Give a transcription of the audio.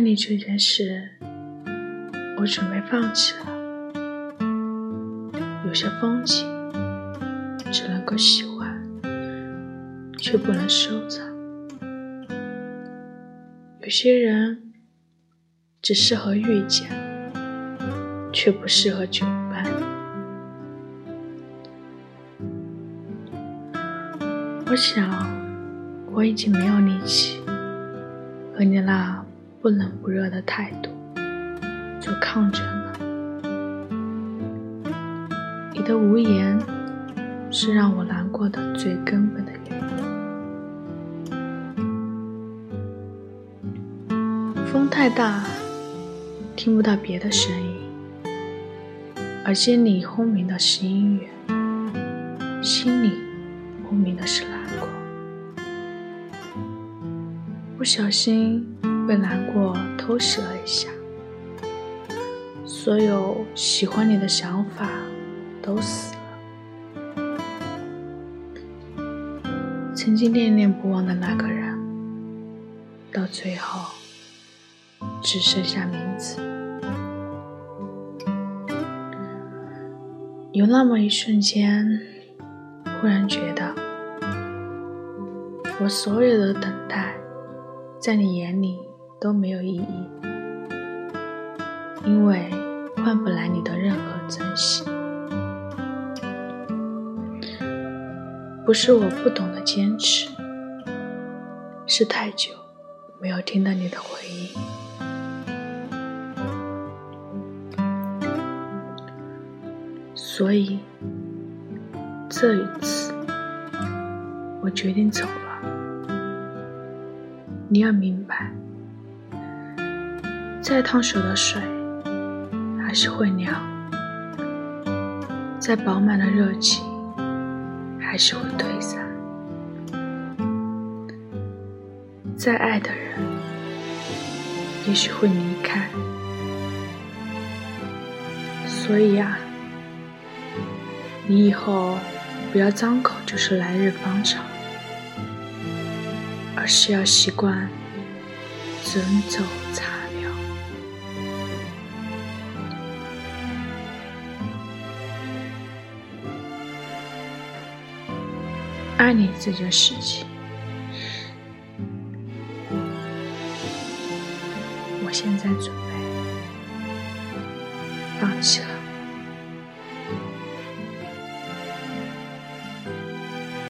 爱你这件事，我准备放弃了。有些风景只能够喜欢，却不能收藏；有些人只适合遇见，却不适合久伴。我想，我已经没有力气和你那不冷不热的态度就抗争了。你的无言是让我难过的最根本的原因。风太大，听不到别的声音，耳机里轰鸣的是音乐，心里轰鸣的是难过。不小心被难过偷袭了一下，所有喜欢你的想法都死了。曾经念念不忘的那个人，到最后只剩下名字。有那么一瞬间，忽然觉得，我所有的等待。在你眼里都没有意义，因为换不来你的任何珍惜。不是我不懂得坚持，是太久没有听到你的回应。所以这一次，我决定走了。你要明白，再烫手的水还是会凉，再饱满的热情还是会退散，再爱的人也许会离开。所以啊，你以后不要张口就是来日方长。而是要习惯人走茶爱你这件事情，我现在准备放弃了。